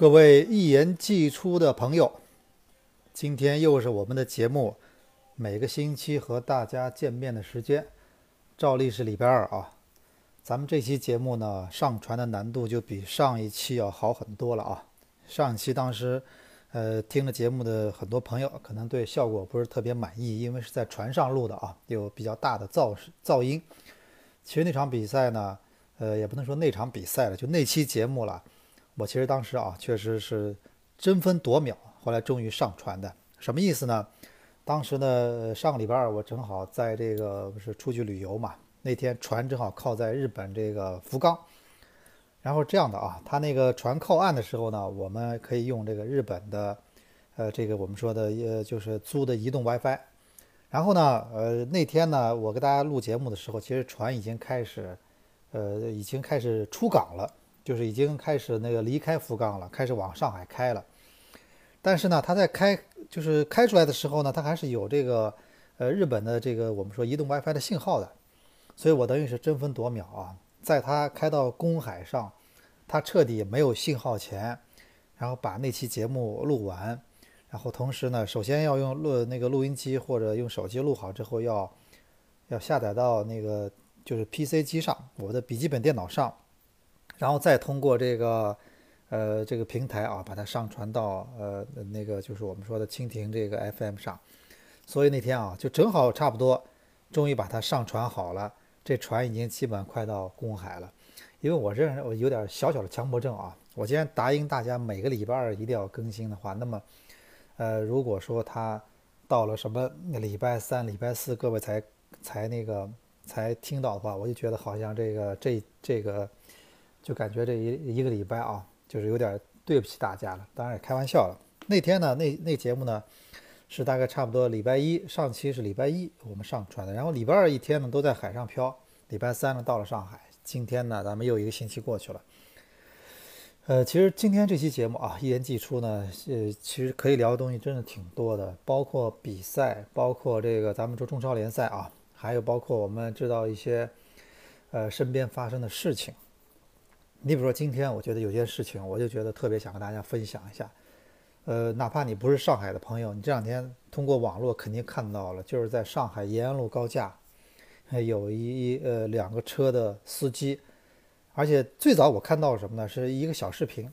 各位一言既出的朋友，今天又是我们的节目，每个星期和大家见面的时间，照例是礼拜二啊。咱们这期节目呢，上传的难度就比上一期要好很多了啊。上一期当时，呃，听了节目的很多朋友可能对效果不是特别满意，因为是在船上录的啊，有比较大的噪噪音。其实那场比赛呢，呃，也不能说那场比赛了，就那期节目了。我其实当时啊，确实是争分夺秒，后来终于上传的。什么意思呢？当时呢，上个礼拜二我正好在这个不是出去旅游嘛，那天船正好靠在日本这个福冈。然后这样的啊，他那个船靠岸的时候呢，我们可以用这个日本的，呃，这个我们说的呃，就是租的移动 WiFi。然后呢，呃，那天呢，我给大家录节目的时候，其实船已经开始，呃，已经开始出港了。就是已经开始那个离开福冈了，开始往上海开了。但是呢，它在开就是开出来的时候呢，它还是有这个呃日本的这个我们说移动 WiFi 的信号的。所以我等于是争分夺秒啊，在它开到公海上，它彻底没有信号前，然后把那期节目录完，然后同时呢，首先要用录那个录音机或者用手机录好之后，要要下载到那个就是 PC 机上，我的笔记本电脑上。然后再通过这个，呃，这个平台啊，把它上传到呃那个就是我们说的蜻蜓这个 FM 上。所以那天啊，就正好差不多，终于把它上传好了。这船已经基本快到公海了。因为我认识我有点小小的强迫症啊，我既然答应大家每个礼拜二一定要更新的话，那么，呃，如果说它到了什么礼拜三、礼拜四，各位才才那个才听到的话，我就觉得好像这个这这个。就感觉这一一个礼拜啊，就是有点对不起大家了。当然也开玩笑了。那天呢，那那节目呢，是大概差不多礼拜一上期是礼拜一我们上传的，然后礼拜二一天呢都在海上漂，礼拜三呢到了上海，今天呢咱们又一个星期过去了。呃，其实今天这期节目啊，一言既出呢，呃，其实可以聊的东西真的挺多的，包括比赛，包括这个咱们说中超联赛啊，还有包括我们知道一些呃身边发生的事情。你比如说，今天我觉得有件事情，我就觉得特别想跟大家分享一下。呃，哪怕你不是上海的朋友，你这两天通过网络肯定看到了，就是在上海延安路高架，有一呃两个车的司机，而且最早我看到什么呢？是一个小视频，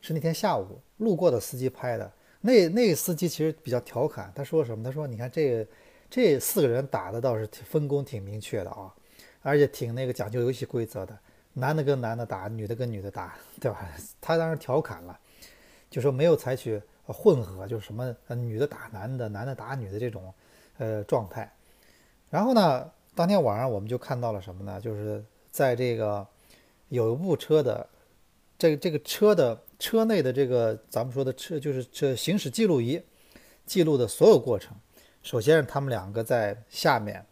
是那天下午路过的司机拍的。那那个司机其实比较调侃，他说什么？他说：“你看这这四个人打的倒是分工挺明确的啊，而且挺那个讲究游戏规则的。”男的跟男的打，女的跟女的打，对吧？他当时调侃了，就说没有采取混合，就是什么女的打男的，男的打女的这种呃状态。然后呢，当天晚上我们就看到了什么呢？就是在这个有一部车的这个这个车的车内的这个咱们说的车就是这行驶记录仪记录的所有过程。首先是他们两个在下面。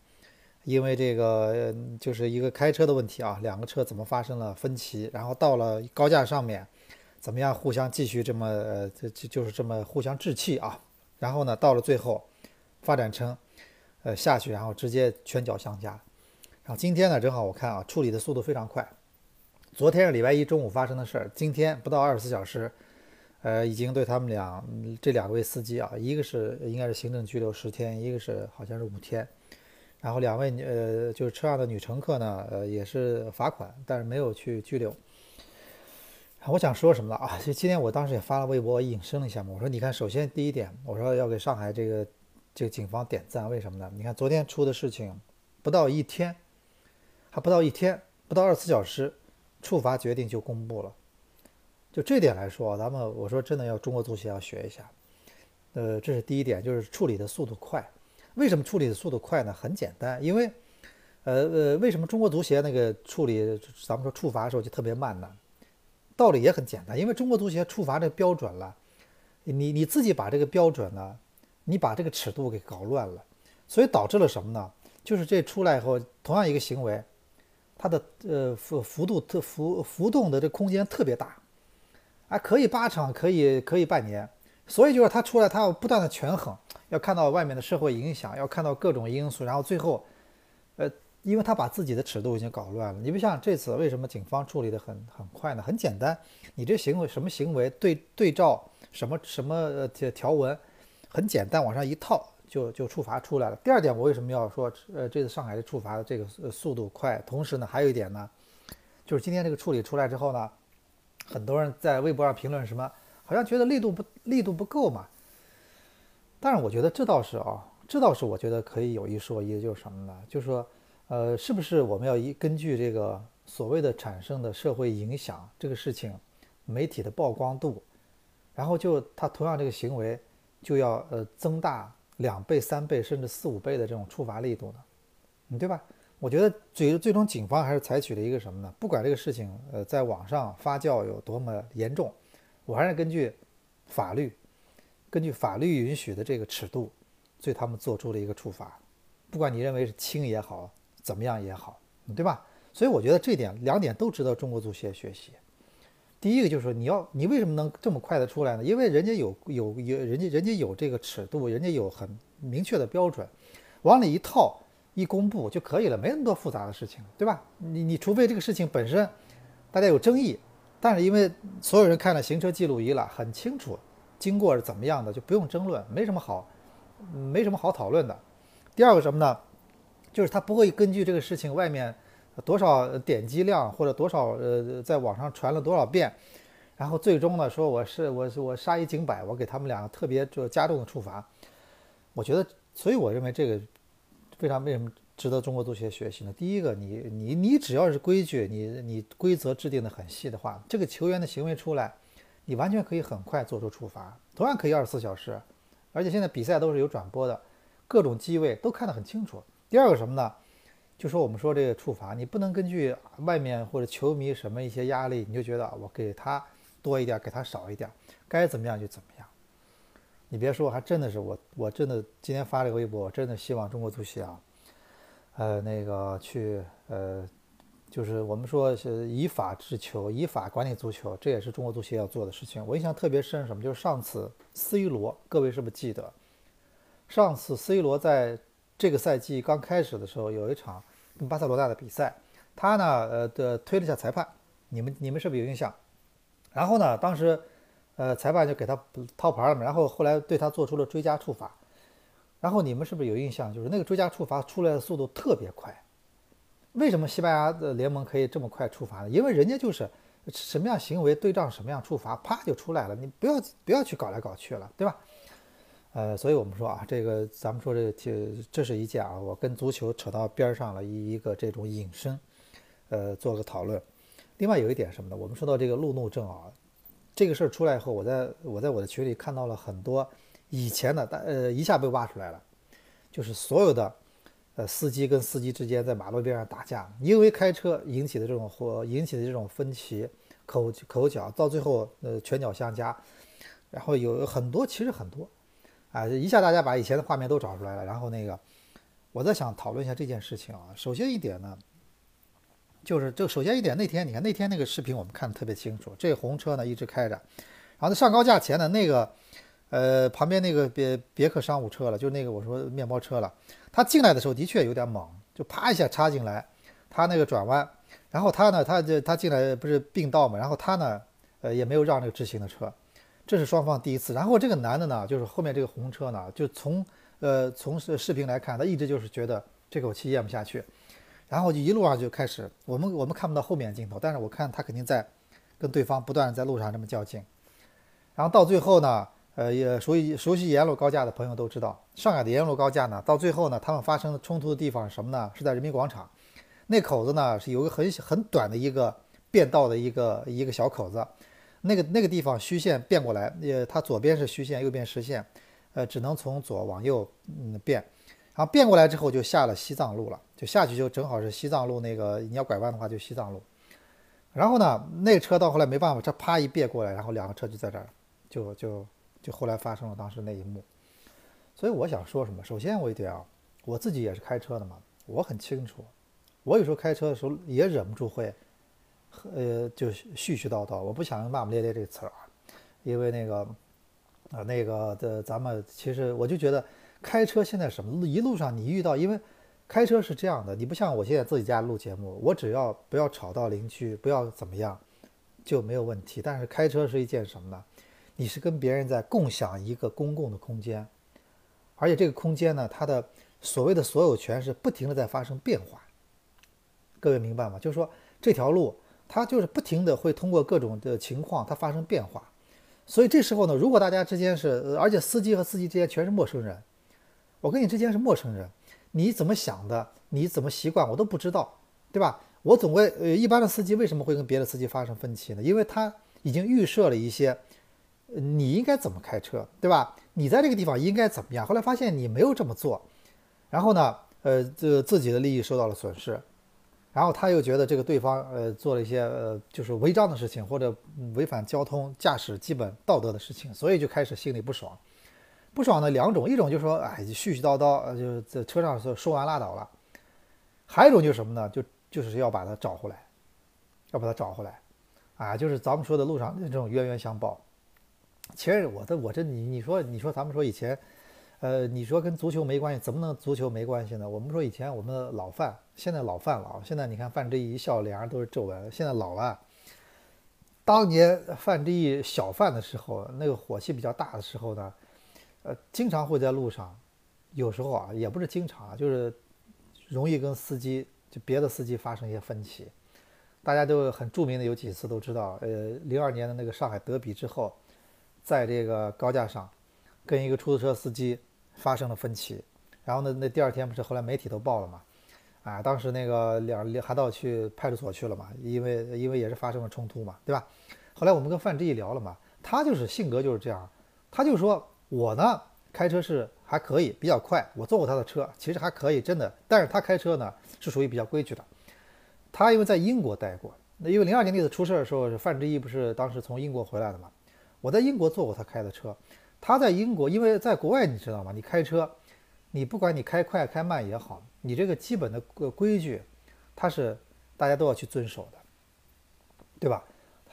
因为这个就是一个开车的问题啊，两个车怎么发生了分歧，然后到了高架上面，怎么样互相继续这么呃，这就就是这么互相置气啊，然后呢，到了最后发展成呃下去，然后直接拳脚相加。然后今天呢，正好我看啊，处理的速度非常快。昨天是礼拜一中午发生的事儿，今天不到二十四小时，呃，已经对他们俩这两位司机啊，一个是应该是行政拘留十天，一个是好像是五天。然后两位呃，就是车上的女乘客呢，呃，也是罚款，但是没有去拘留。我想说什么了啊？就今天我当时也发了微博，引申了一下嘛。我说，你看，首先第一点，我说要给上海这个这个警方点赞，为什么呢？你看昨天出的事情，不到一天，还不到一天，不到二十四小时，处罚决定就公布了。就这点来说，咱们我说真的要中国足协要学一下。呃，这是第一点，就是处理的速度快。为什么处理的速度快呢？很简单，因为，呃呃，为什么中国足协那个处理咱们说处罚的时候就特别慢呢？道理也很简单，因为中国足协处罚这个标准了，你你自己把这个标准呢，你把这个尺度给搞乱了，所以导致了什么呢？就是这出来以后，同样一个行为，它的呃幅幅度特浮浮动的这空间特别大，啊，可以八场，可以可以半年，所以就是它出来，它要不断的权衡。要看到外面的社会影响，要看到各种因素，然后最后，呃，因为他把自己的尺度已经搞乱了。你不像这次为什么警方处理的很很快呢？很简单，你这行为什么行为对对照什么什么呃条条文，很简单，往上一套就就处罚出来了。第二点，我为什么要说呃这次上海的处罚的这个速度快？同时呢，还有一点呢，就是今天这个处理出来之后呢，很多人在微博上评论什么，好像觉得力度不力度不够嘛。但是我觉得这倒是啊，这倒是我觉得可以有一说一，就是什么呢？就是说，呃，是不是我们要一根据这个所谓的产生的社会影响这个事情，媒体的曝光度，然后就他同样这个行为就要呃增大两倍、三倍甚至四五倍的这种处罚力度呢？嗯，对吧？我觉得最最终警方还是采取了一个什么呢？不管这个事情呃在网上发酵有多么严重，我还是根据法律。根据法律允许的这个尺度，对他们做出了一个处罚，不管你认为是轻也好，怎么样也好，对吧？所以我觉得这点两点都值得中国足协学习。第一个就是说，你要你为什么能这么快的出来呢？因为人家有有有人家人家有这个尺度，人家有很明确的标准，往里一套一公布就可以了，没那么多复杂的事情，对吧？你你除非这个事情本身大家有争议，但是因为所有人看了行车记录仪了，很清楚。经过是怎么样的，就不用争论，没什么好，没什么好讨论的。第二个什么呢？就是他不会根据这个事情外面多少点击量或者多少呃在网上传了多少遍，然后最终呢说我是我是我杀一儆百，我给他们两个特别就加重的处罚。我觉得，所以我认为这个非常为什么值得中国足协学习呢？第一个，你你你只要是规矩，你你规则制定的很细的话，这个球员的行为出来。你完全可以很快做出处罚，同样可以二十四小时，而且现在比赛都是有转播的，各种机位都看得很清楚。第二个什么呢？就说我们说这个处罚，你不能根据外面或者球迷什么一些压力，你就觉得我给他多一点，给他少一点，该怎么样就怎么样。你别说，还真的是我，我真的今天发这个微博，我真的希望中国足协啊，呃，那个去呃。就是我们说是以法治球，以法管理足球，这也是中国足协要做的事情。我印象特别深，什么？就是上次 C 罗，各位是不是记得？上次 C 罗在这个赛季刚开始的时候，有一场跟巴塞罗那的比赛，他呢，呃的推了一下裁判，你们你们是不是有印象？然后呢，当时，呃，裁判就给他掏牌了嘛，然后后来对他做出了追加处罚，然后你们是不是有印象？就是那个追加处罚出来的速度特别快。为什么西班牙的联盟可以这么快处罚呢？因为人家就是什么样行为对仗什么样处罚，啪就出来了。你不要不要去搞来搞去了，对吧？呃，所以我们说啊，这个咱们说这这这是一件啊，我跟足球扯到边上了一一个这种引申，呃，做个讨论。另外有一点什么呢？我们说到这个路怒症啊，这个事儿出来以后，我在我在我的群里看到了很多以前的，但呃，一下被挖出来了，就是所有的。呃，司机跟司机之间在马路边上打架，因为开车引起的这种或引起的这种分歧、口口角，到最后呃拳脚相加，然后有很多，其实很多，啊，一下大家把以前的画面都找出来了。然后那个，我在想讨论一下这件事情啊。首先一点呢，就是这首先一点，那天你看那天那个视频我们看的特别清楚，这红车呢一直开着，然后上高架前的那个。呃，旁边那个别别克商务车了，就那个我说面包车了。他进来的时候的确有点猛，就啪一下插进来，他那个转弯，然后他呢，他就他进来不是并道嘛，然后他呢，呃，也没有让这个直行的车，这是双方第一次。然后这个男的呢，就是后面这个红车呢，就从呃从视视频来看，他一直就是觉得这口气咽不下去，然后就一路上就开始，我们我们看不到后面的镜头，但是我看他肯定在跟对方不断在路上这么较劲，然后到最后呢。呃，也熟悉熟悉沿路高架的朋友都知道，上海的沿路高架呢，到最后呢，他们发生冲突的地方是什么呢？是在人民广场，那口子呢是有个很很短的一个变道的一个一个小口子，那个那个地方虚线变过来，呃，它左边是虚线，右边实线，呃，只能从左往右嗯变，然后变过来之后就下了西藏路了，就下去就正好是西藏路那个你要拐弯的话就西藏路，然后呢，那个车到后来没办法，这啪一别过来，然后两个车就在这儿，就就。就后来发生了当时那一幕，所以我想说什么？首先我一点啊，我自己也是开车的嘛，我很清楚，我有时候开车的时候也忍不住会，呃，就絮絮叨叨。我不想骂骂咧咧这个词儿啊，因为那个，啊，那个的咱们其实我就觉得开车现在什么一路上你遇到，因为开车是这样的，你不像我现在自己家录节目，我只要不要吵到邻居，不要怎么样就没有问题。但是开车是一件什么呢？你是跟别人在共享一个公共的空间，而且这个空间呢，它的所谓的所有权是不停的在发生变化。各位明白吗？就是说这条路它就是不停的会通过各种的情况它发生变化。所以这时候呢，如果大家之间是，而且司机和司机之间全是陌生人，我跟你之间是陌生人，你怎么想的，你怎么习惯，我都不知道，对吧？我总归，呃，一般的司机为什么会跟别的司机发生分歧呢？因为他已经预设了一些，你应该怎么开车，对吧？你在这个地方应该怎么样？后来发现你没有这么做，然后呢，呃，这自己的利益受到了损失，然后他又觉得这个对方呃做了一些呃就是违章的事情或者违反交通驾驶基本道德的事情，所以就开始心里不爽。不爽的两种，一种就是说哎絮絮叨叨，呃就在车上说说完拉倒了；还有一种就是什么呢？就就是要把他找回来，要把他找回来，啊，就是咱们说的路上的这种冤冤相报。其实我的我这你你说你说咱们说以前，呃，你说跟足球没关系，怎么能足球没关系呢？我们说以前我们的老范，现在老范了，现在你看范志毅一笑，脸上都是皱纹，现在老了。当年范志毅小范的时候，那个火气比较大的时候呢，呃，经常会在路上，有时候啊，也不是经常啊，就是容易跟司机就别的司机发生一些分歧。大家都很著名的有几次都知道，呃，零二年的那个上海德比之后，在这个高架上跟一个出租车司机发生了分歧，然后呢，那第二天不是后来媒体都报了嘛，啊，当时那个两还到去派出所去了嘛，因为因为也是发生了冲突嘛，对吧？后来我们跟范志毅聊了嘛，他就是性格就是这样，他就说我呢开车是还可以，比较快，我坐过他的车，其实还可以，真的，但是他开车呢是属于比较规矩的。他因为在英国待过，那因为零二年那次出事的时候，范志毅不是当时从英国回来的嘛？我在英国坐过他开的车，他在英国，因为在国外你知道吗？你开车，你不管你开快开慢也好，你这个基本的规矩，他是大家都要去遵守的，对吧？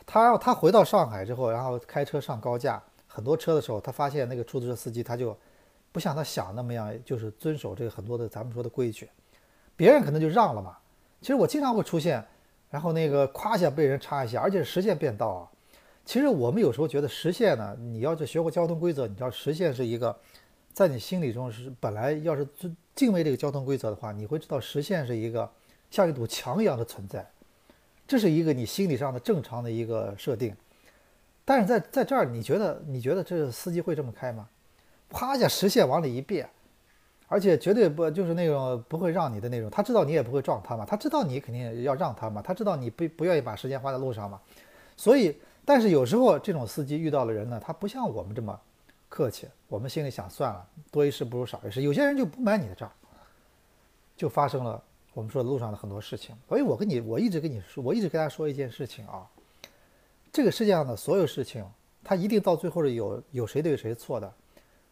他要他回到上海之后，然后开车上高架，很多车的时候，他发现那个出租车司机他就不像他想那么样，就是遵守这个很多的咱们说的规矩，别人可能就让了嘛。其实我经常会出现，然后那个夸下被人插一下，而且是实线变道啊。其实我们有时候觉得实线呢，你要是学过交通规则，你知道实线是一个，在你心里中是本来要是敬畏这个交通规则的话，你会知道实线是一个像一堵墙一样的存在，这是一个你心理上的正常的一个设定。但是在在这儿，你觉得你觉得这司机会这么开吗？啪一下实线往里一别，而且绝对不就是那种不会让你的那种，他知道你也不会撞他嘛，他知道你肯定要让他嘛，他知道你不不愿意把时间花在路上嘛，所以，但是有时候这种司机遇到的人呢，他不像我们这么客气，我们心里想算了，多一事不如少一事，有些人就不买你的账，就发生了我们说路上的很多事情。所以我跟你，我一直跟你说，我一直跟大家说一件事情啊，这个世界上的所有事情，它一定到最后是有有谁对谁错的。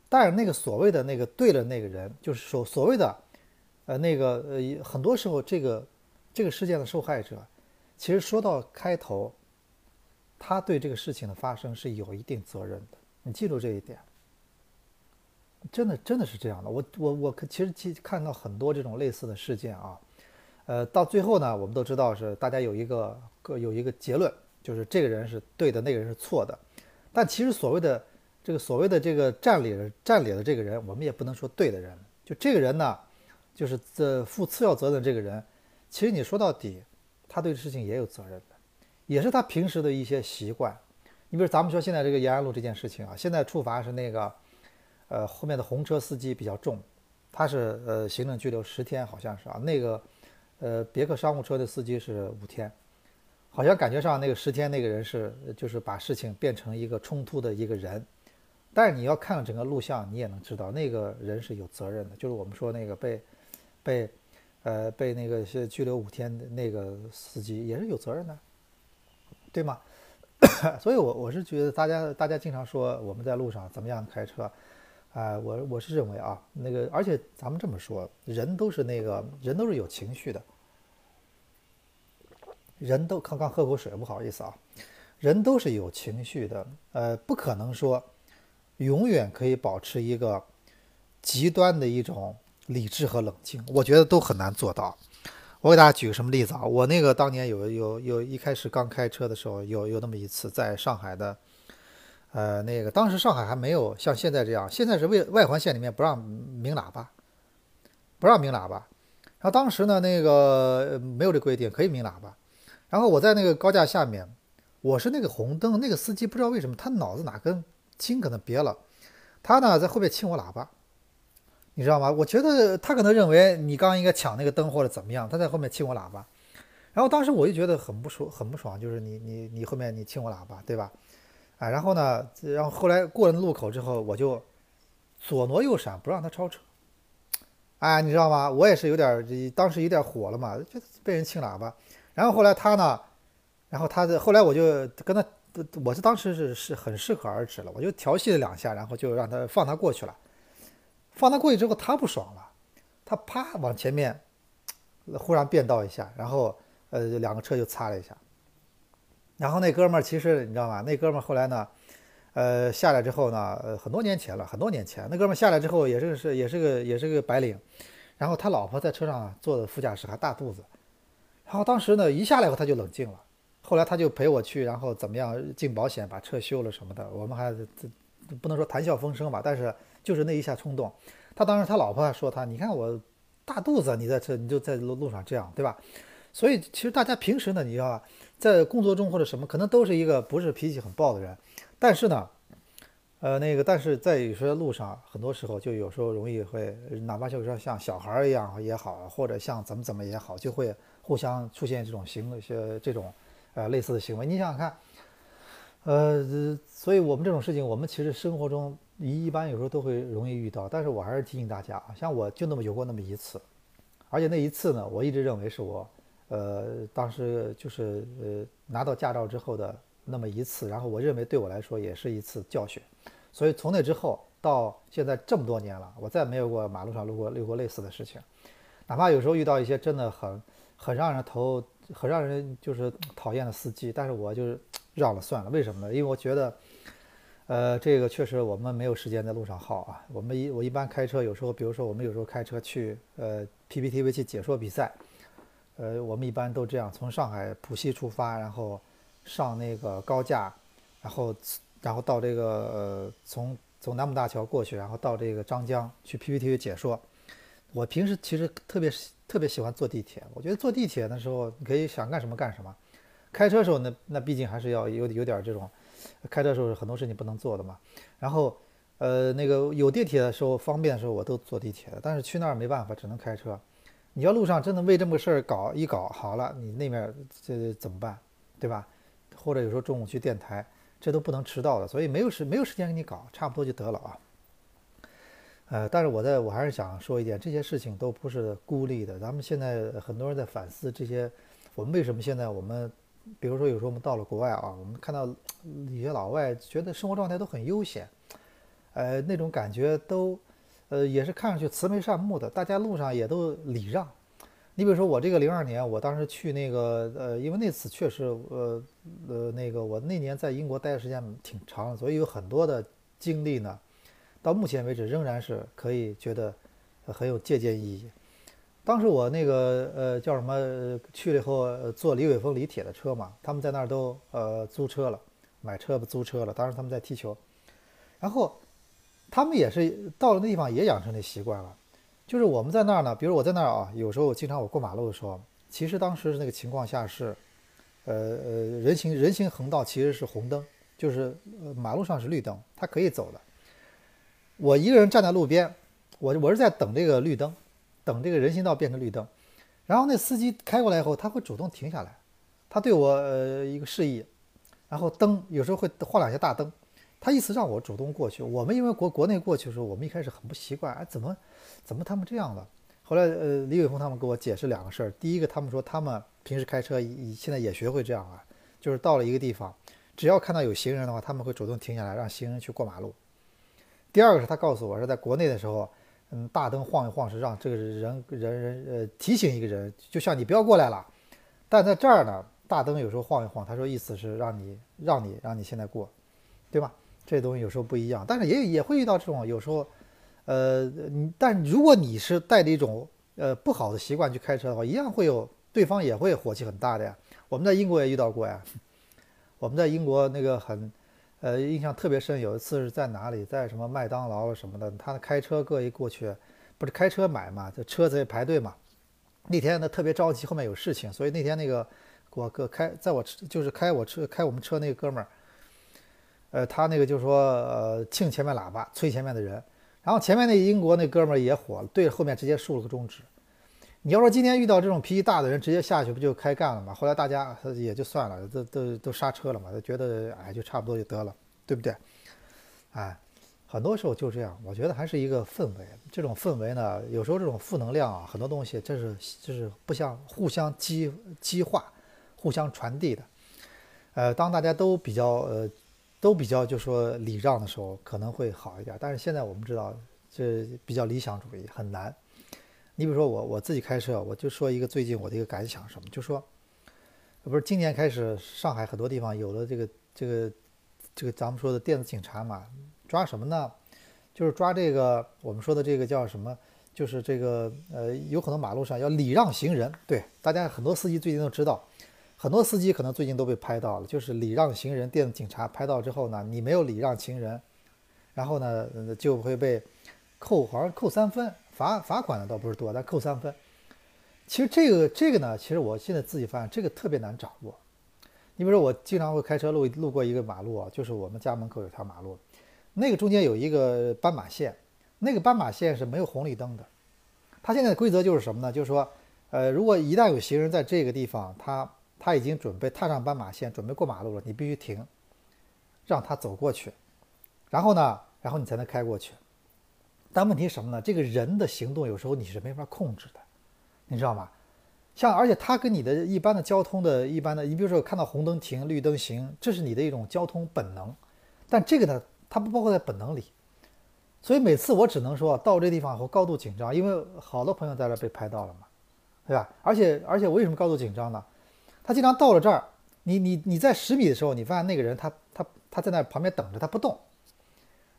但是那个所谓的那个对的那个人，就是所所谓的，呃，那个呃，很多时候这个这个事件的受害者，其实说到开头，他对这个事情的发生是有一定责任的。你记住这一点，真的真的是这样的。我我我其实其看到很多这种类似的事件啊，呃，到最后呢，我们都知道是大家有一个有一个结论，就是这个人是对的，那个人是错的。但其实所谓的这个所谓的这个占理的占理的这个人，我们也不能说对的人。就这个人呢，就是这负次要责任这个人，其实你说到底，他对事情也有责任的，也是他平时的一些习惯。你比如咱们说现在这个延安路这件事情啊，现在处罚是那个，呃，后面的红车司机比较重，他是呃行政拘留十天，好像是啊。那个呃别克商务车的司机是五天，好像感觉上那个十天那个人是就是把事情变成一个冲突的一个人。但是你要看整个录像，你也能知道那个人是有责任的，就是我们说那个被被呃被那个是拘留五天的那个司机也是有责任的，对吗？所以我我是觉得大家大家经常说我们在路上怎么样开车，啊、我我是认为啊，那个而且咱们这么说，人都是那个人都是有情绪的，人都刚刚喝口水，不好意思啊，人都是有情绪的，呃，不可能说永远可以保持一个极端的一种理智和冷静，我觉得都很难做到。我给大家举个什么例子啊？我那个当年有有有一开始刚开车的时候，有有那么一次在上海的，呃，那个当时上海还没有像现在这样，现在是为外环线里面不让鸣喇叭，不让鸣喇叭。然后当时呢，那个没有这规定，可以鸣喇叭。然后我在那个高架下面，我是那个红灯，那个司机不知道为什么他脑子哪根筋可能别了，他呢在后面亲我喇叭。你知道吗？我觉得他可能认为你刚刚应该抢那个灯或者怎么样，他在后面亲我喇叭，然后当时我就觉得很不爽，很不爽，就是你你你后面你亲我喇叭，对吧？啊，然后呢，然后后来过了路口之后，我就左挪右闪，不让他超车。哎，你知道吗？我也是有点，当时有点火了嘛，就被人亲喇叭。然后后来他呢，然后他的后来我就跟他，我是当时是是很适可而止了，我就调戏了两下，然后就让他放他过去了。放他过去之后，他不爽了，他啪往前面忽然变道一下，然后呃两个车就擦了一下。然后那哥们儿其实你知道吗？那哥们儿后来呢，呃下来之后呢，呃很多年前了，很多年前，那哥们儿下来之后也是是也是个也是个白领，然后他老婆在车上坐的副驾驶还大肚子，然后当时呢一下来以后他就冷静了，后来他就陪我去，然后怎么样进保险把车修了什么的，我们还不能说谈笑风生吧，但是。就是那一下冲动，他当时他老婆还说他，你看我大肚子，你在这你就在路路上这样，对吧？所以其实大家平时呢，你要在工作中或者什么，可能都是一个不是脾气很暴的人，但是呢，呃，那个但是在有些路上，很多时候就有时候容易会，哪怕就是说像小孩一样也好，或者像怎么怎么也好，就会互相出现这种行为，些这种呃类似的行为。你想想看，呃，所以我们这种事情，我们其实生活中。你一般有时候都会容易遇到，但是我还是提醒大家啊，像我就那么有过那么一次，而且那一次呢，我一直认为是我，呃，当时就是呃拿到驾照之后的那么一次，然后我认为对我来说也是一次教训，所以从那之后到现在这么多年了，我再没有过马路上路过路过类似的事情，哪怕有时候遇到一些真的很很让人头很让人就是讨厌的司机，但是我就是 让了算了，为什么呢？因为我觉得。呃，这个确实我们没有时间在路上耗啊。我们一我一般开车，有时候比如说我们有时候开车去呃 PPTV 去解说比赛，呃，我们一般都这样，从上海浦西出发，然后上那个高架，然后然后到这个呃从从南浦大桥过去，然后到这个张江去 PPTV 解说。我平时其实特别特别喜欢坐地铁，我觉得坐地铁的时候你可以想干什么干什么，开车时候那那毕竟还是要有有点这种。开车的时候很多事情不能做的嘛，然后，呃，那个有地铁的时候方便的时候我都坐地铁，但是去那儿没办法，只能开车。你要路上真的为这么个事儿搞一搞好了，你那面这怎么办，对吧？或者有时候中午去电台，这都不能迟到的，所以没有时没有时间给你搞，差不多就得了啊。呃，但是我在我还是想说一点，这些事情都不是孤立的，咱们现在很多人在反思这些，我们为什么现在我们。比如说，有时候我们到了国外啊，我们看到一些老外觉得生活状态都很悠闲，呃，那种感觉都，呃，也是看上去慈眉善目的，大家路上也都礼让。你比如说我这个零二年，我当时去那个，呃，因为那次确实，呃，呃，那个我那年在英国待的时间挺长，所以有很多的经历呢，到目前为止仍然是可以觉得很有借鉴意义。当时我那个呃叫什么去了以后坐李伟峰李铁的车嘛，他们在那儿都呃租车了，买车不租车了。当时他们在踢球，然后他们也是到了那地方也养成那习惯了。就是我们在那儿呢，比如我在那儿啊，有时候经常我过马路的时候，其实当时那个情况下是，呃呃人行人行横道其实是红灯，就是马路上是绿灯，它可以走的。我一个人站在路边，我我是在等这个绿灯。等这个人行道变成绿灯，然后那司机开过来以后，他会主动停下来，他对我呃一个示意，然后灯有时候会晃两下大灯，他意思让我主动过去。我们因为国国内过去的时候，我们一开始很不习惯，哎，怎么怎么他们这样的？后来呃李伟峰他们给我解释两个事儿，第一个他们说他们平时开车现在也学会这样啊，就是到了一个地方，只要看到有行人的话，他们会主动停下来让行人去过马路。第二个是他告诉我是在国内的时候。嗯，大灯晃一晃是让这个人人人呃提醒一个人，就像你不要过来了。但在这儿呢，大灯有时候晃一晃，他说意思是让你让你让你现在过，对吧？这东西有时候不一样，但是也也会遇到这种有时候，呃，但如果你是带着一种呃不好的习惯去开车的话，一样会有对方也会火气很大的呀。我们在英国也遇到过呀。我们在英国那个很，呃，印象特别深。有一次是在哪里，在什么麦当劳什么的，他开车各一过去，不是开车买嘛，这车子也排队嘛。那天呢特别着急，后面有事情，所以那天那个我哥开在我车就是开我车开我们车那个哥们儿，呃，他那个就说呃庆前面喇叭催前面的人，然后前面那英国那哥们儿也火了，对着后面直接竖了个中指。你要说今天遇到这种脾气大的人，直接下去不就开干了吗？后来大家也就算了，都都都刹车了嘛，觉得哎就差不多就得了，对不对？哎，很多时候就这样，我觉得还是一个氛围。这种氛围呢，有时候这种负能量啊，很多东西这是这是不相互相激激化、互相传递的。呃，当大家都比较呃都比较就说礼让的时候，可能会好一点。但是现在我们知道，这比较理想主义很难。你比如说我我自己开车，我就说一个最近我的一个感想什么，就说，不是今年开始上海很多地方有了这个这个这个咱们说的电子警察嘛，抓什么呢？就是抓这个我们说的这个叫什么？就是这个呃，有很多马路上要礼让行人，对，大家很多司机最近都知道，很多司机可能最近都被拍到了，就是礼让行人，电子警察拍到之后呢，你没有礼让行人，然后呢就会被扣，好像扣三分。罚罚款的倒不是多，但扣三分。其实这个这个呢，其实我现在自己发现这个特别难掌握。你比如说，我经常会开车路路过一个马路啊，就是我们家门口有条马路，那个中间有一个斑马线，那个斑马线是没有红绿灯的。它现在的规则就是什么呢？就是说，呃，如果一旦有行人在这个地方，他他已经准备踏上斑马线，准备过马路了，你必须停，让他走过去，然后呢，然后你才能开过去。但问题是什么呢？这个人的行动有时候你是没法控制的，你知道吗？像而且他跟你的一般的交通的一般的，你比如说看到红灯停，绿灯行，这是你的一种交通本能。但这个呢，它不包括在本能里。所以每次我只能说到这地方后高度紧张，因为好多朋友在这被拍到了嘛，对吧？而且而且我为什么高度紧张呢？他经常到了这儿，你你你在十米的时候，你发现那个人他他他在那旁边等着，他不动。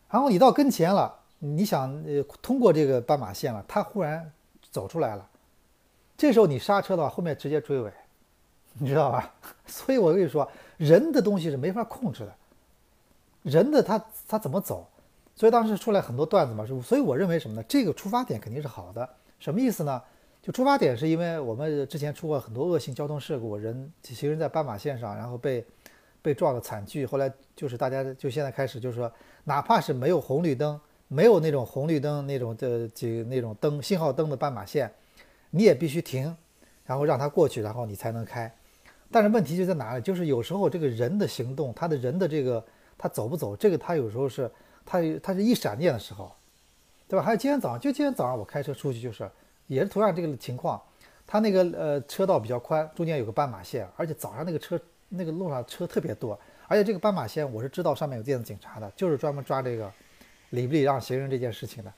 然后你到跟前了。你想呃通过这个斑马线了，他忽然走出来了，这时候你刹车的话，后面直接追尾，你知道吧？所以我跟你说，人的东西是没法控制的，人的他他怎么走？所以当时出来很多段子嘛，所以我认为什么呢？这个出发点肯定是好的，什么意思呢？就出发点是因为我们之前出过很多恶性交通事故，人行人在斑马线上，然后被被撞的惨剧，后来就是大家就现在开始就是说，哪怕是没有红绿灯。没有那种红绿灯那种的几那种灯信号灯的斑马线，你也必须停，然后让它过去，然后你才能开。但是问题就在哪里？就是有时候这个人的行动，他的人的这个他走不走，这个他有时候是他他是一闪电的时候，对吧？还有今天早上，就今天早上我开车出去就是也是同样这个情况，他那个呃车道比较宽，中间有个斑马线，而且早上那个车那个路上车特别多，而且这个斑马线我是知道上面有电子警察的，就是专门抓这个。礼不礼让行人这件事情的，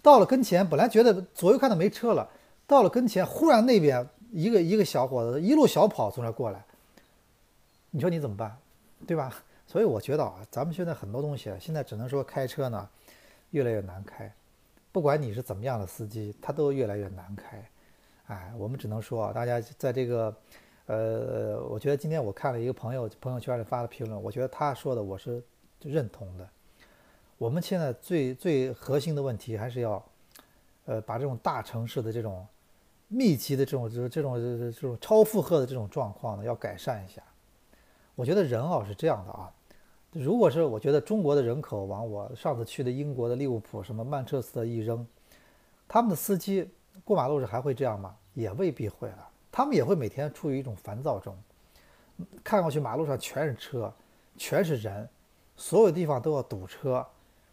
到了跟前，本来觉得左右看到没车了，到了跟前，忽然那边一个一个小伙子一路小跑从那过来，你说你怎么办，对吧？所以我觉得啊，咱们现在很多东西，现在只能说开车呢越来越难开，不管你是怎么样的司机，他都越来越难开。哎，我们只能说啊，大家在这个，呃，我觉得今天我看了一个朋友朋友圈里发的评论，我觉得他说的我是认同的。我们现在最最核心的问题还是要，呃，把这种大城市的这种密集的这种这这种这种超负荷的这种状况呢，要改善一下。我觉得人啊是这样的啊，如果是我觉得中国的人口往我上次去的英国的利物浦什么曼彻斯特一扔，他们的司机过马路时还会这样吗？也未必会了，他们也会每天处于一种烦躁中，看过去马路上全是车，全是人，所有地方都要堵车。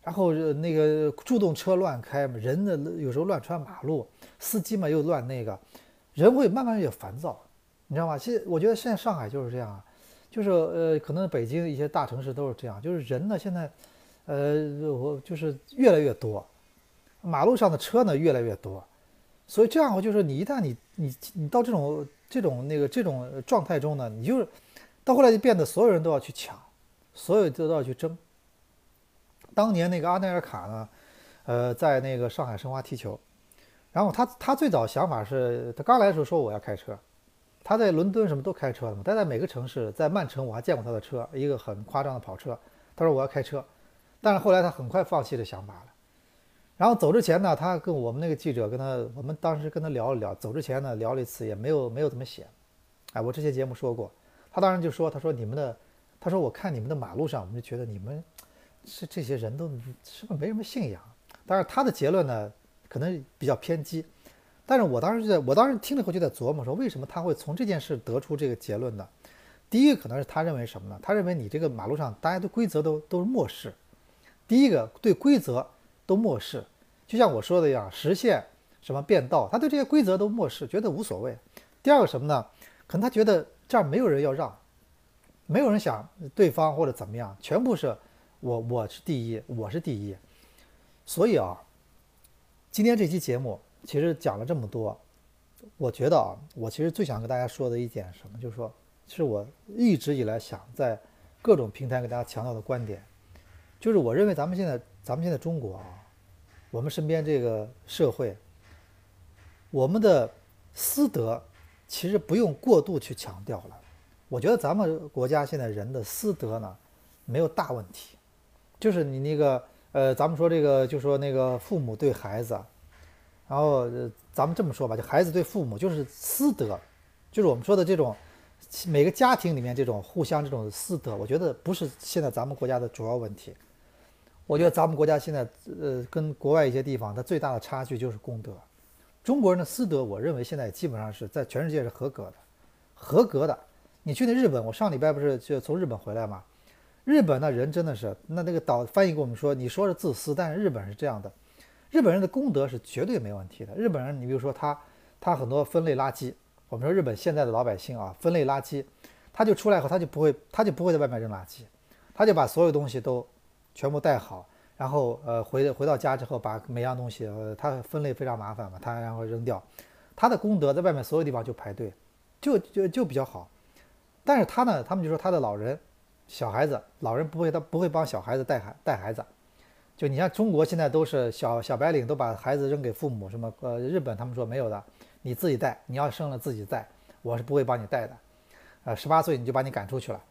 然后那个助动车乱开，人呢有时候乱穿马路，司机嘛又乱那个，人会慢慢也烦躁，你知道吗？其实我觉得现在上海就是这样啊，就是呃，可能北京一些大城市都是这样，就是人呢现在，呃，我就是越来越多，马路上的车呢越来越多，所以这样就是你一旦你你你到这种这种那个这种状态中呢，你就是到后来就变得所有人都要去抢，所有都要去争。当年那个阿内尔卡呢，呃，在那个上海申花踢球。然后他他最早想法是他刚来的时候说我要开车，他在伦敦什么都开车的嘛，但在每个城市，在曼城我还见过他的车，一个很夸张的跑车。他说我要开车，但是后来他很快放弃这想法了。然后走之前呢，他跟我们那个记者跟他，我们当时跟他聊了聊，走之前呢聊了一次，也没有没有怎么写。哎，我之前节目说过，他当时就说，他说你们的，他说我看你们的马路上，我们就觉得你们是这些人都是不是没什么信仰？当然他的结论呢。可能比较偏激，但是我当时就在，我当时听了以后就在琢磨说，为什么他会从这件事得出这个结论呢？第一个可能是他认为什么呢？他认为你这个马路上大家对规则都都是漠视，第一个对规则都漠视，就像我说的一样，实线什么变道，他对这些规则都漠视，觉得无所谓。第二个什么呢？可能他觉得这儿没有人要让，没有人想对方或者怎么样，全部是我我是第一，我是第一，所以啊。今天这期节目其实讲了这么多，我觉得啊，我其实最想跟大家说的一点什么，就是说，是我一直以来想在各种平台给大家强调的观点，就是我认为咱们现在，咱们现在中国啊，我们身边这个社会，我们的私德其实不用过度去强调了。我觉得咱们国家现在人的私德呢，没有大问题，就是你那个。呃，咱们说这个，就说那个父母对孩子，然后咱们这么说吧，就孩子对父母就是私德，就是我们说的这种每个家庭里面这种互相这种私德，我觉得不是现在咱们国家的主要问题。我觉得咱们国家现在呃跟国外一些地方它最大的差距就是公德。中国人的私德，我认为现在基本上是在全世界是合格的，合格的。你去那日本，我上礼拜不是就从日本回来吗？日本的人真的是，那那个导翻译给我们说，你说是自私，但是日本是这样的，日本人的功德是绝对没问题的。日本人，你比如说他，他很多分类垃圾，我们说日本现在的老百姓啊，分类垃圾，他就出来后他就不会，他就不会在外面扔垃圾，他就把所有东西都全部带好，然后呃回回到家之后，把每样东西，呃他分类非常麻烦嘛，他然后扔掉，他的功德在外面所有地方就排队，就就就比较好，但是他呢，他们就说他的老人。小孩子，老人不会，他不会帮小孩子带孩带孩子。就你像中国现在都是小小白领都把孩子扔给父母，什么呃日本他们说没有的，你自己带，你要生了自己带，我是不会帮你带的。呃，十八岁你就把你赶出去了，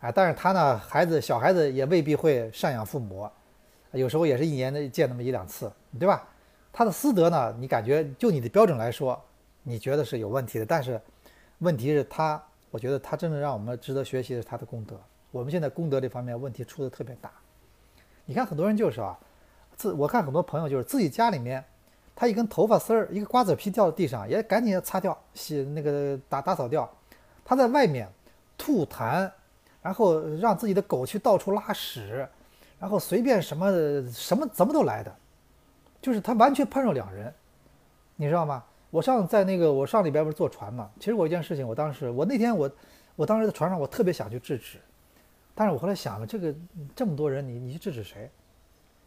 啊，但是他呢，孩子小孩子也未必会赡养父母，有时候也是一年的见那么一两次，对吧？他的私德呢，你感觉就你的标准来说，你觉得是有问题的，但是问题是他，我觉得他真正让我们值得学习的是他的功德。我们现在功德这方面问题出的特别大，你看很多人就是啊，自我看很多朋友就是自己家里面，他一根头发丝儿、一个瓜子皮掉到地上，也赶紧擦掉、洗那个打打扫掉。他在外面吐痰，然后让自己的狗去到处拉屎，然后随便什么什么怎么都来的，就是他完全判若两人，你知道吗？我上在那个我上礼拜不是坐船嘛，其实我一件事情，我当时我那天我我当时在船上，我特别想去制止。但是我后来想了，这个这么多人，你你去制止谁？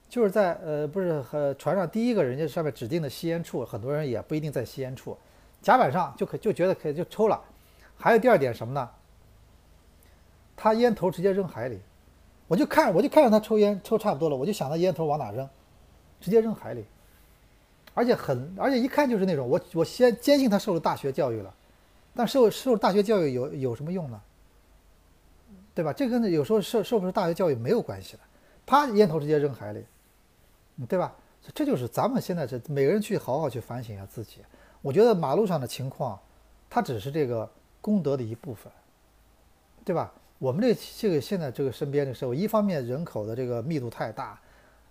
就是在呃，不是和船上第一个人家上面指定的吸烟处，很多人也不一定在吸烟处，甲板上就可就觉得可以就抽了。还有第二点什么呢？他烟头直接扔海里，我就看我就看着他抽烟抽差不多了，我就想他烟头往哪扔，直接扔海里，而且很而且一看就是那种我我先坚信他受了大学教育了，但受受大学教育有有什么用呢？对吧？这跟有时候受受不受大学教育没有关系的，啪，烟头直接扔海里，对吧？这就是咱们现在是每个人去好好去反省一下自己。我觉得马路上的情况，它只是这个功德的一部分，对吧？我们这这个现在这个身边的社会，一方面人口的这个密度太大，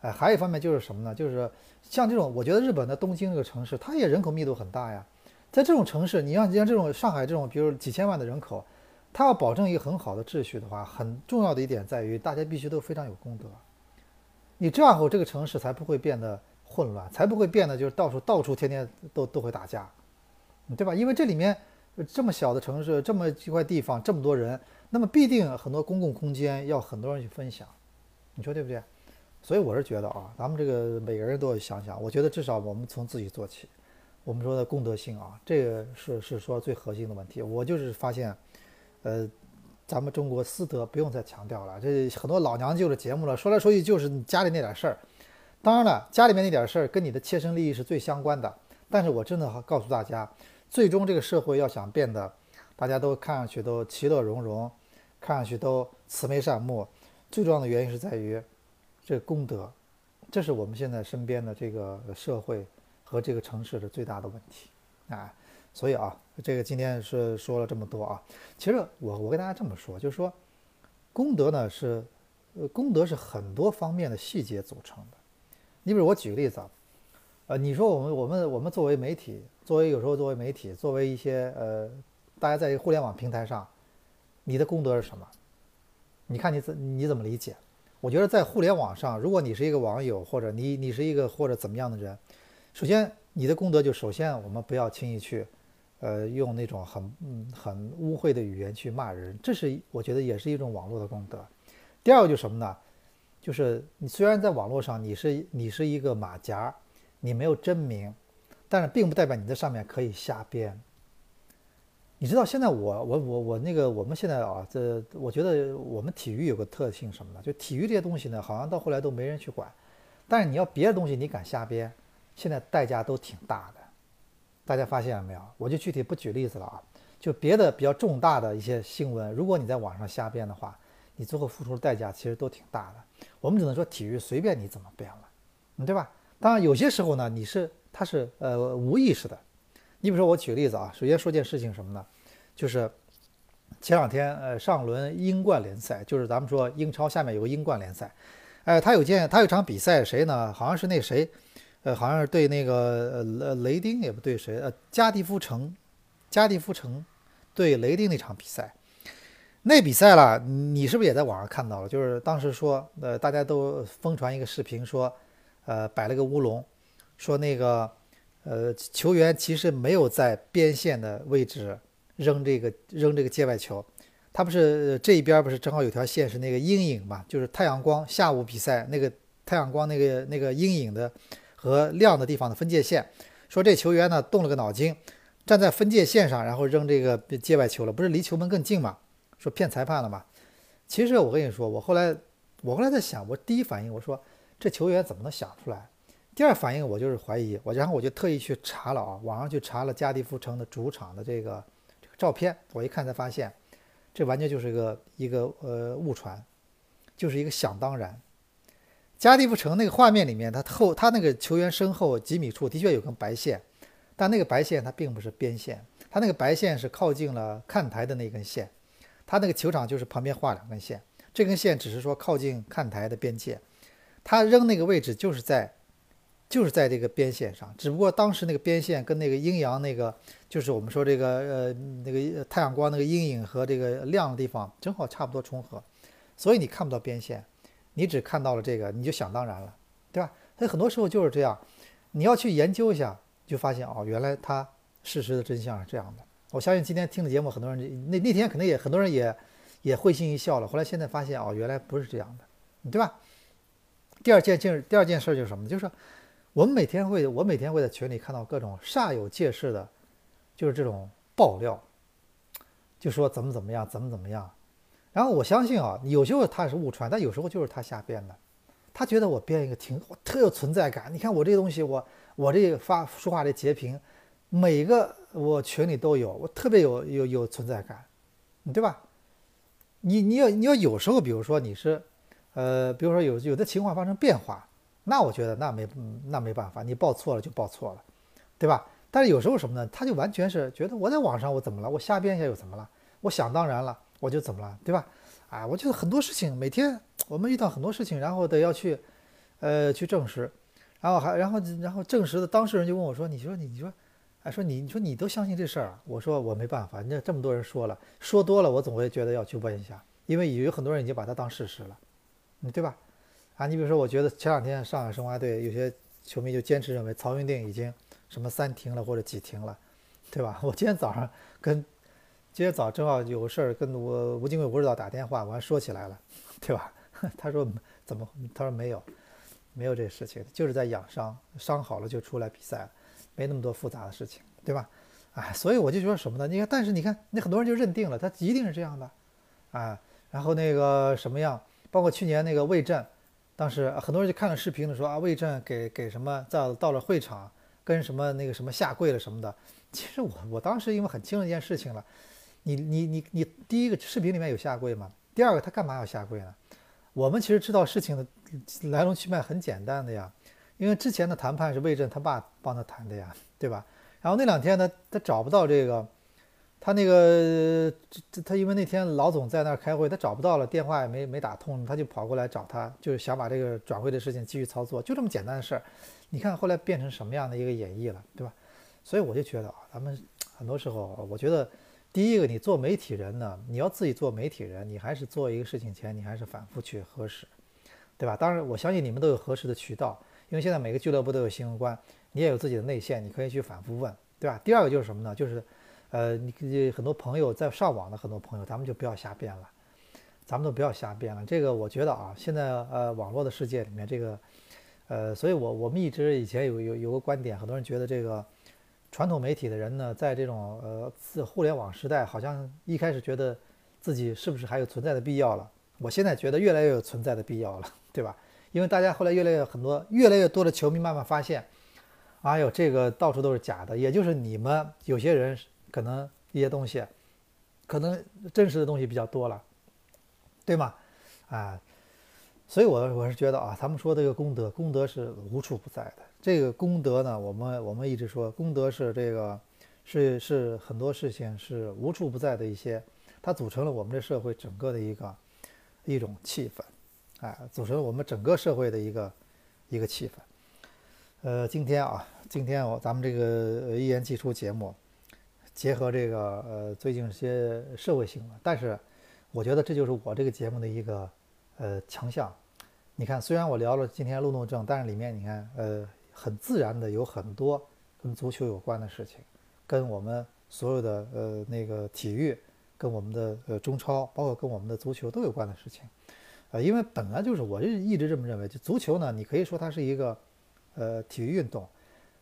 哎，还有一方面就是什么呢？就是像这种，我觉得日本的东京这个城市，它也人口密度很大呀。在这种城市，你像你像这种上海这种，比如几千万的人口。他要保证一个很好的秩序的话，很重要的一点在于，大家必须都非常有功德。你这样后，这个城市才不会变得混乱，才不会变得就是到处到处天天都都会打架，对吧？因为这里面这么小的城市，这么一块地方，这么多人，那么必定很多公共空间要很多人去分享，你说对不对？所以我是觉得啊，咱们这个每个人都要想想，我觉得至少我们从自己做起。我们说的公德心啊，这个是是说最核心的问题。我就是发现。呃，咱们中国私德不用再强调了，这很多老娘舅的节目了，说来说去就是你家里那点事儿，当然了，家里面那点事儿跟你的切身利益是最相关的。但是我真的告诉大家，最终这个社会要想变得大家都看上去都其乐融融，看上去都慈眉善目，最重要的原因是在于这功德，这是我们现在身边的这个社会和这个城市的最大的问题啊。所以啊，这个今天是说了这么多啊。其实我我跟大家这么说，就是说功德呢是，呃，功德是很多方面的细节组成的。你比如我举个例子啊，呃，你说我们我们我们作为媒体，作为有时候作为媒体，作为一些呃，大家在互联网平台上，你的功德是什么？你看你怎你怎么理解？我觉得在互联网上，如果你是一个网友，或者你你是一个或者怎么样的人，首先你的功德就首先我们不要轻易去。呃，用那种很嗯很污秽的语言去骂人，这是我觉得也是一种网络的功德。第二个就是什么呢？就是你虽然在网络上你是你是一个马甲，你没有真名，但是并不代表你在上面可以瞎编。你知道现在我我我我那个我们现在啊，这我觉得我们体育有个特性什么呢？就体育这些东西呢，好像到后来都没人去管。但是你要别的东西你敢瞎编，现在代价都挺大的。大家发现了没有？我就具体不举例子了啊，就别的比较重大的一些新闻，如果你在网上瞎编的话，你最后付出的代价其实都挺大的。我们只能说体育随便你怎么编了，对吧？当然有些时候呢，你是他是呃无意识的。你比如说我举个例子啊，首先说件事情什么呢？就是前两天呃上轮英冠联赛，就是咱们说英超下面有个英冠联赛，哎，他有件他有场比赛谁呢？好像是那谁。呃，好像是对那个呃雷丁也不对谁呃加迪夫城，加迪夫城对雷丁那场比赛，那比赛了，你是不是也在网上看到了？就是当时说，呃，大家都疯传一个视频，说，呃，摆了个乌龙，说那个呃球员其实没有在边线的位置扔这个扔这个界外球，他不是这一边不是正好有条线是那个阴影嘛？就是太阳光下午比赛那个太阳光那个那个阴影的。和亮的地方的分界线，说这球员呢动了个脑筋，站在分界线上，然后扔这个界外球了，不是离球门更近吗？说骗裁判了吗？其实我跟你说，我后来我后来在想，我第一反应我说这球员怎么能想出来？第二反应我就是怀疑我，然后我就特意去查了啊，网上去查了加迪夫城的主场的这个这个照片，我一看才发现，这完全就是一个一个呃误传，就是一个想当然。加迪夫城那个画面里面，他后他那个球员身后几米处的确有根白线，但那个白线它并不是边线，它那个白线是靠近了看台的那根线，他那个球场就是旁边画两根线，这根线只是说靠近看台的边界，他扔那个位置就是在就是在这个边线上，只不过当时那个边线跟那个阴阳那个就是我们说这个呃那个太阳光那个阴影和这个亮的地方正好差不多重合，所以你看不到边线。你只看到了这个，你就想当然了，对吧？所以很多时候就是这样，你要去研究一下，就发现哦，原来它事实的真相是这样的。我相信今天听的节目，很多人那那天可能也很多人也也会心一笑了。后来现在发现哦，原来不是这样的，对吧？第二件件第二件事就是什么呢？就是我们每天会我每天会在群里看到各种煞有介事的，就是这种爆料，就说怎么怎么样，怎么怎么样。然后我相信啊，有时候他是误传，但有时候就是他瞎编的。他觉得我编一个挺特有存在感。你看我这东西，我我这发说话的截屏，每个我群里都有，我特别有有有存在感，对吧？你你要你要有时候，比如说你是，呃，比如说有有的情况发生变化，那我觉得那没那没办法，你报错了就报错了，对吧？但是有时候什么呢？他就完全是觉得我在网上我怎么了？我瞎编一下又怎么了？我想当然了。我就怎么了，对吧？啊，我觉得很多事情，每天我们遇到很多事情，然后得要去，呃，去证实，然后还然后然后证实的当事人就问我说：“你说你你说，哎，说你你说你都相信这事儿啊？”我说：“我没办法，那这么多人说了，说多了，我总会觉得要去问一下，因为有很多人已经把它当事实了，嗯对吧？啊，你比如说，我觉得前两天上海申花队有些球迷就坚持认为曹云定已经什么三停了或者几停了，对吧？我今天早上跟。今天早正好有事儿，跟我吴金贵吴指导打电话，我还说起来了，对吧？他说怎么？他说没有，没有这事情，就是在养伤，伤好了就出来比赛，没那么多复杂的事情，对吧？哎，所以我就说什么呢？你看，但是你看，那很多人就认定了他一定是这样的，啊，然后那个什么样？包括去年那个魏震，当时很多人就看了视频的说啊，魏震给给什么在到了会场跟什么那个什么下跪了什么的。其实我我当时因为很清楚一件事情了，你你你你第一个视频里面有下跪吗？第二个他干嘛要下跪呢？我们其实知道事情的来龙去脉很简单的呀，因为之前的谈判是魏震他爸帮他谈的呀，对吧？然后那两天呢，他找不到这个。他那个，这他因为那天老总在那儿开会，他找不到了，电话也没没打通，他就跑过来找他，就是想把这个转会的事情继续操作，就这么简单的事儿。你看后来变成什么样的一个演绎了，对吧？所以我就觉得啊，咱们很多时候，我觉得第一个，你做媒体人呢，你要自己做媒体人，你还是做一个事情前，你还是反复去核实，对吧？当然，我相信你们都有核实的渠道，因为现在每个俱乐部都有新闻官，你也有自己的内线，你可以去反复问，对吧？第二个就是什么呢？就是。呃，你很多朋友在上网的很多朋友，咱们就不要瞎编了，咱们都不要瞎编了。这个我觉得啊，现在呃网络的世界里面，这个呃，所以我我们一直以前有有有个观点，很多人觉得这个传统媒体的人呢，在这种呃自互联网时代，好像一开始觉得自己是不是还有存在的必要了？我现在觉得越来越有存在的必要了，对吧？因为大家后来越来越很多越来越多的球迷慢慢发现，哎呦，这个到处都是假的，也就是你们有些人。可能一些东西，可能真实的东西比较多了，对吗？啊，所以，我我是觉得啊，他们说这个功德，功德是无处不在的。这个功德呢，我们我们一直说，功德是这个，是是很多事情是无处不在的一些，它组成了我们这社会整个的一个一种气氛，哎，组成了我们整个社会的一个一个气氛。呃，今天啊，今天我咱们这个一言既出节目。结合这个呃最近一些社会新闻，但是我觉得这就是我这个节目的一个呃强项。你看，虽然我聊了今天路怒症，但是里面你看呃很自然的有很多跟足球有关的事情，跟我们所有的呃那个体育，跟我们的呃中超，包括跟我们的足球都有关的事情。呃，因为本来就是我就一直这么认为，就足球呢，你可以说它是一个呃体育运动。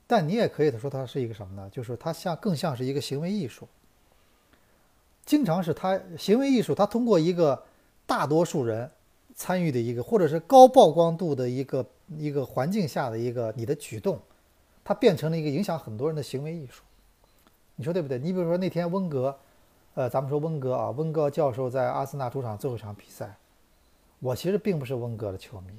但你也可以说它是一个什么呢？就是它像更像是一个行为艺术。经常是它行为艺术，它通过一个大多数人参与的一个，或者是高曝光度的一个一个环境下的一个你的举动，它变成了一个影响很多人的行为艺术。你说对不对？你比如说那天温格，呃，咱们说温格啊，温格教授在阿森纳主场最后一场比赛，我其实并不是温格的球迷，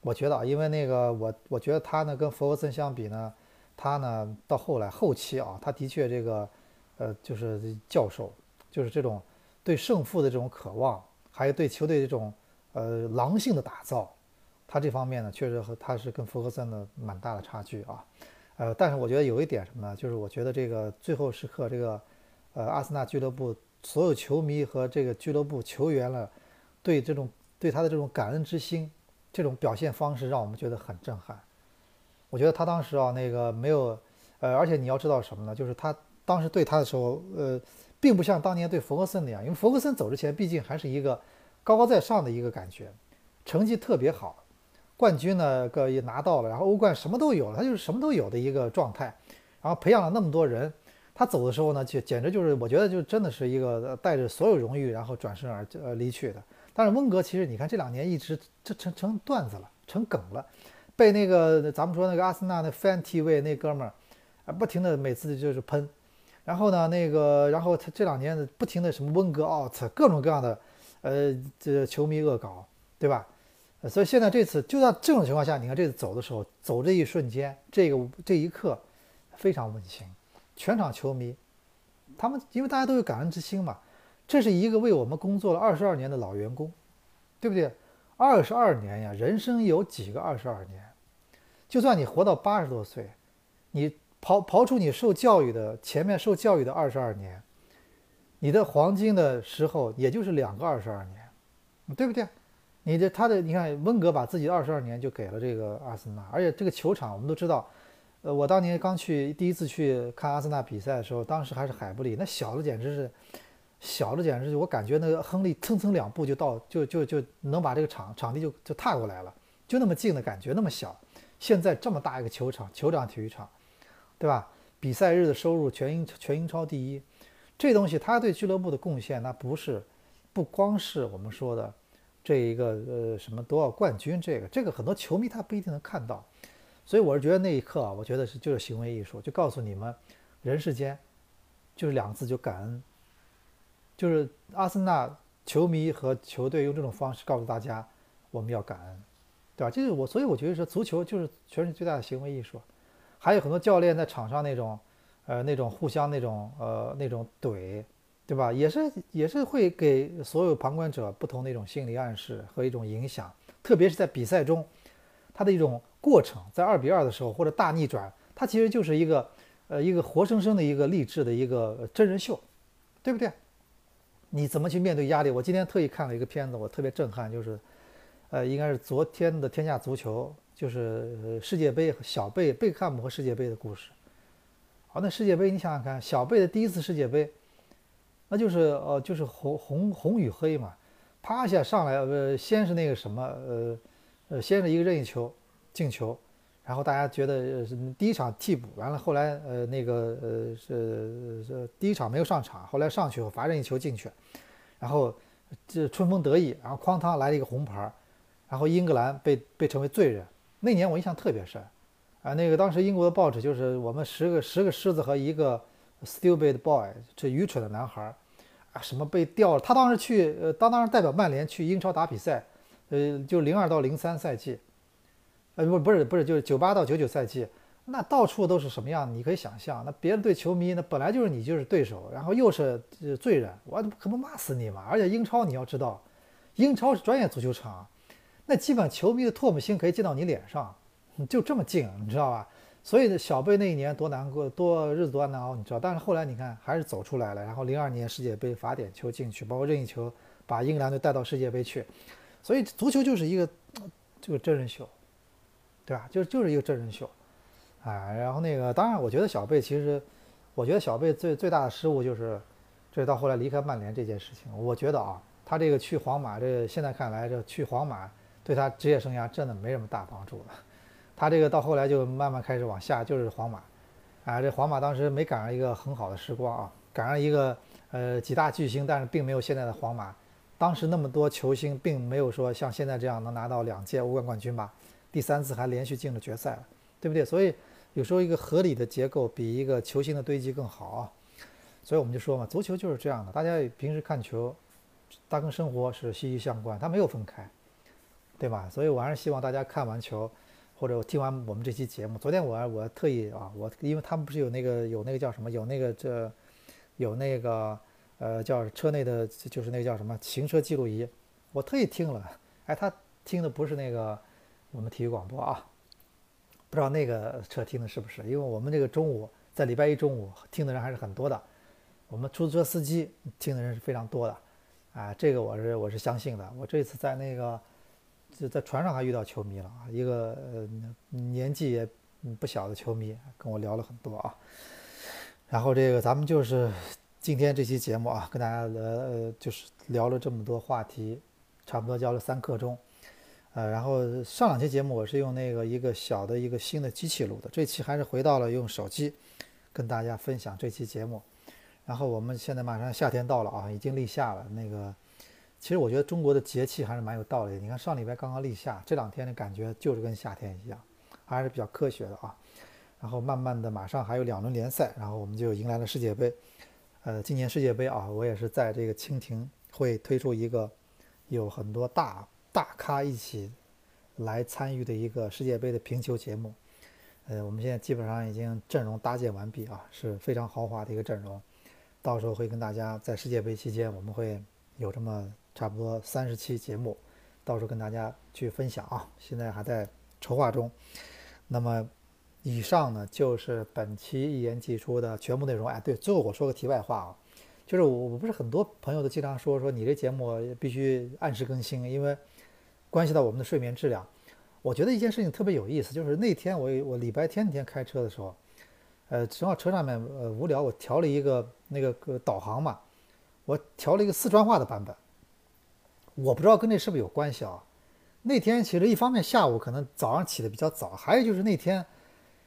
我觉得啊，因为那个我我觉得他呢跟弗格森相比呢。他呢，到后来后期啊，他的确这个，呃，就是教授，就是这种对胜负的这种渴望，还有对球队这种呃狼性的打造，他这方面呢，确实和他是跟弗格森的蛮大的差距啊。呃，但是我觉得有一点什么呢？就是我觉得这个最后时刻，这个呃阿森纳俱乐部所有球迷和这个俱乐部球员了，对这种对他的这种感恩之心，这种表现方式，让我们觉得很震撼。我觉得他当时啊，那个没有，呃，而且你要知道什么呢？就是他当时对他的时候，呃，并不像当年对弗格森那样，因为弗格森走之前毕竟还是一个高高在上的一个感觉，成绩特别好，冠军呢个也拿到了，然后欧冠什么都有了，他就是什么都有的一个状态，然后培养了那么多人，他走的时候呢，就简直就是我觉得就真的是一个带着所有荣誉然后转身而呃离去的。但是温格其实你看这两年一直这成成段子了，成梗了。被那个咱们说那个阿森纳那 fan TV 那哥们儿啊，不停的每次就是喷，然后呢，那个然后他这两年不停的什么温格 out，各种各样的，呃，这球迷恶搞，对吧？所以现在这次就在这种情况下，你看这次走的时候，走这一瞬间，这个这一刻非常温馨，全场球迷，他们因为大家都有感恩之心嘛，这是一个为我们工作了二十二年的老员工，对不对？二十二年呀，人生有几个二十二年？就算你活到八十多岁，你刨刨出你受教育的前面受教育的二十二年，你的黄金的时候也就是两个二十二年，对不对？你的他的你看温格把自己的二十二年就给了这个阿森纳，而且这个球场我们都知道，呃，我当年刚去第一次去看阿森纳比赛的时候，当时还是海布里，那小的简直是。小的简直是，我感觉那个亨利蹭蹭两步就到，就就就能把这个场场地就就踏过来了，就那么近的感觉，那么小。现在这么大一个球场，酋长体育场，对吧？比赛日的收入全英全英超第一，这东西他对俱乐部的贡献，那不是不光是我们说的这一个呃什么多少冠军，这个这个很多球迷他不一定能看到，所以我是觉得那一刻啊，我觉得是就是行为艺术，就告诉你们，人世间就是两个字，就感恩，就是阿森纳球迷和球队用这种方式告诉大家，我们要感恩，对吧？就是我，所以我觉得说足球就是全世界最大的行为艺术，还有很多教练在场上那种，呃，那种互相那种呃那种怼。对吧？也是也是会给所有旁观者不同的一种心理暗示和一种影响，特别是在比赛中，它的一种过程，在二比二的时候或者大逆转，它其实就是一个呃一个活生生的一个励志的一个真人秀，对不对？你怎么去面对压力？我今天特意看了一个片子，我特别震撼，就是呃应该是昨天的天下足球，就是世界杯小贝贝克汉姆和世界杯的故事。好，那世界杯你想想看，小贝的第一次世界杯。那就是呃，就是红红红与黑嘛，啪一下上来，呃，先是那个什么，呃，呃，先是一个任意球进球，然后大家觉得是第一场替补，完了后来呃那个呃是是第一场没有上场，后来上去后罚任意球进去，然后这春风得意，然后哐当来了一个红牌，然后英格兰被被称为罪人，那年我印象特别深，啊，那个当时英国的报纸就是我们十个十个狮子和一个。Stupid boy，这愚蠢的男孩儿啊，什么被调了？他当时去，呃，当当时代表曼联去英超打比赛，呃，就零二到零三赛季，呃，不，不是，不是，就是九八到九九赛季，那到处都是什么样？你可以想象，那别的队球迷，那本来就是你就是对手，然后又是罪人，我可不骂死你嘛！而且英超你要知道，英超是专业足球场，那基本球迷的唾沫星可以溅到你脸上，你就这么近，你知道吧？所以呢小贝那一年多难过，多日子多难熬，你知道。但是后来你看，还是走出来了。然后零二年世界杯罚点球进去，包括任意球把英格兰队带到世界杯去。所以足球就是一个这个真人秀，对吧？就就是一个真人秀，哎。然后那个，当然，我觉得小贝其实，我觉得小贝最最大的失误就是，这到后来离开曼联这件事情。我觉得啊，他这个去皇马，这现在看来，这去皇马对他职业生涯真的没什么大帮助了。他这个到后来就慢慢开始往下，就是皇马，啊，这皇马当时没赶上一个很好的时光啊，赶上一个呃几大巨星，但是并没有现在的皇马。当时那么多球星，并没有说像现在这样能拿到两届欧冠冠军吧？第三次还连续进了决赛，对不对？所以有时候一个合理的结构比一个球星的堆积更好啊。所以我们就说嘛，足球就是这样的，大家平时看球，它跟生活是息息相关，它没有分开，对吧？所以我还是希望大家看完球。或者我听完我们这期节目，昨天我我特意啊，我因为他们不是有那个有那个叫什么，有那个这有那个呃叫车内的，就是那个叫什么行车记录仪，我特意听了，哎，他听的不是那个我们体育广播啊，不知道那个车听的是不是？因为我们这个中午在礼拜一中午听的人还是很多的，我们出租车司机听的人是非常多的，啊，这个我是我是相信的，我这次在那个。就在船上还遇到球迷了啊，一个年纪也不小的球迷跟我聊了很多啊。然后这个咱们就是今天这期节目啊，跟大家呃就是聊了这么多话题，差不多教了三刻钟。呃，然后上两期节目我是用那个一个小的一个新的机器录的，这期还是回到了用手机跟大家分享这期节目。然后我们现在马上夏天到了啊，已经立夏了，那个。其实我觉得中国的节气还是蛮有道理的。你看上礼拜刚刚立夏，这两天的感觉就是跟夏天一样，还是比较科学的啊。然后慢慢的，马上还有两轮联赛，然后我们就迎来了世界杯。呃，今年世界杯啊，我也是在这个蜻蜓会推出一个有很多大大咖一起来参与的一个世界杯的评球节目。呃，我们现在基本上已经阵容搭建完毕啊，是非常豪华的一个阵容。到时候会跟大家在世界杯期间，我们会有这么。差不多三十期节目，到时候跟大家去分享啊。现在还在筹划中。那么，以上呢就是本期一言既出的全部内容。哎，对，最后我说个题外话啊，就是我我不是很多朋友都经常说说你这节目必须按时更新，因为关系到我们的睡眠质量。我觉得一件事情特别有意思，就是那天我我礼拜天那天开车的时候，呃，正好车上面呃无聊，我调了一个那个个导航嘛，我调了一个四川话的版本。我不知道跟这是不是有关系啊？那天其实一方面下午可能早上起的比较早，还有就是那天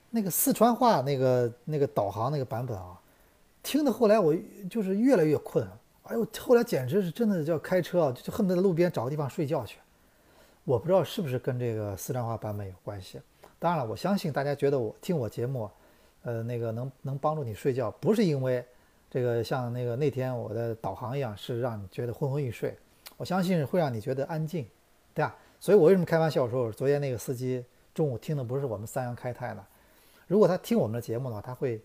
那个四川话那个那个导航那个版本啊，听的后来我就是越来越困哎呦，后来简直是真的叫开车啊，就恨不得在路边找个地方睡觉去。我不知道是不是跟这个四川话版本有关系。当然了，我相信大家觉得我听我节目，呃，那个能能帮助你睡觉，不是因为这个像那个那天我的导航一样，是让你觉得昏昏欲睡。我相信会让你觉得安静，对吧？所以我为什么开玩笑说，昨天那个司机中午听的不是我们三阳开泰呢？如果他听我们的节目的话，他会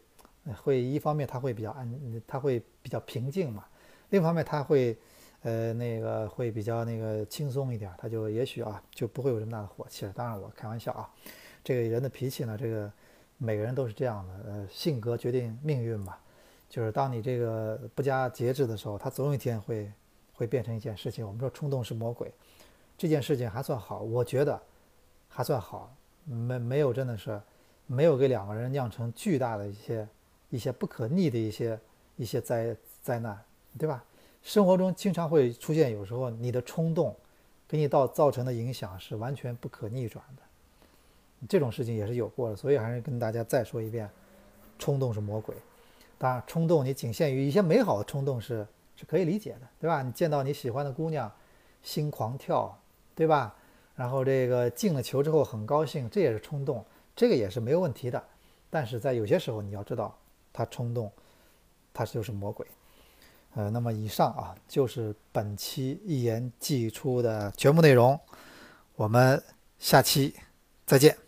会一方面他会比较安，他会比较平静嘛。另一方面他会，呃，那个会比较那个轻松一点，他就也许啊就不会有这么大的火气了。当然我开玩笑啊，这个人的脾气呢，这个每个人都是这样的，呃，性格决定命运嘛。就是当你这个不加节制的时候，它总有一天会会变成一件事情。我们说冲动是魔鬼，这件事情还算好，我觉得还算好，没没有真的是。没有给两个人酿成巨大的一些、一些不可逆的一些、一些灾灾难，对吧？生活中经常会出现，有时候你的冲动给你到造成的影响是完全不可逆转的，这种事情也是有过的。所以还是跟大家再说一遍，冲动是魔鬼。当然，冲动你仅限于一些美好的冲动是是可以理解的，对吧？你见到你喜欢的姑娘，心狂跳，对吧？然后这个进了球之后很高兴，这也是冲动。这个也是没有问题的，但是在有些时候你要知道，他冲动，他就是魔鬼。呃，那么以上啊就是本期一言既出的全部内容，我们下期再见。